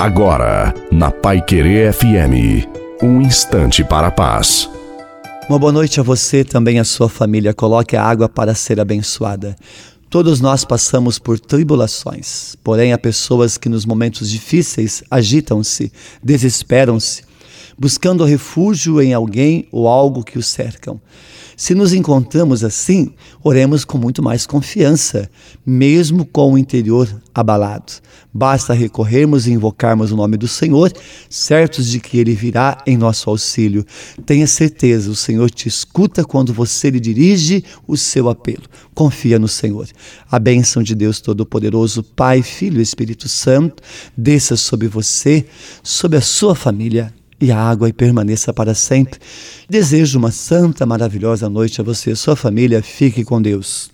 Agora, na Pai Querer FM, um instante para a paz. Uma boa noite a você, também a sua família. Coloque a água para ser abençoada. Todos nós passamos por tribulações, porém há pessoas que nos momentos difíceis agitam-se, desesperam-se, buscando refúgio em alguém ou algo que os cercam. Se nos encontramos assim, oremos com muito mais confiança, mesmo com o interior abalado. Basta recorrermos e invocarmos o nome do Senhor, certos de que Ele virá em nosso auxílio. Tenha certeza, o Senhor te escuta quando você lhe dirige o seu apelo. Confia no Senhor. A bênção de Deus Todo-Poderoso, Pai, Filho e Espírito Santo, desça sobre você, sobre a sua família e a água e permaneça para sempre. Desejo uma santa, maravilhosa noite a você e sua família. Fique com Deus.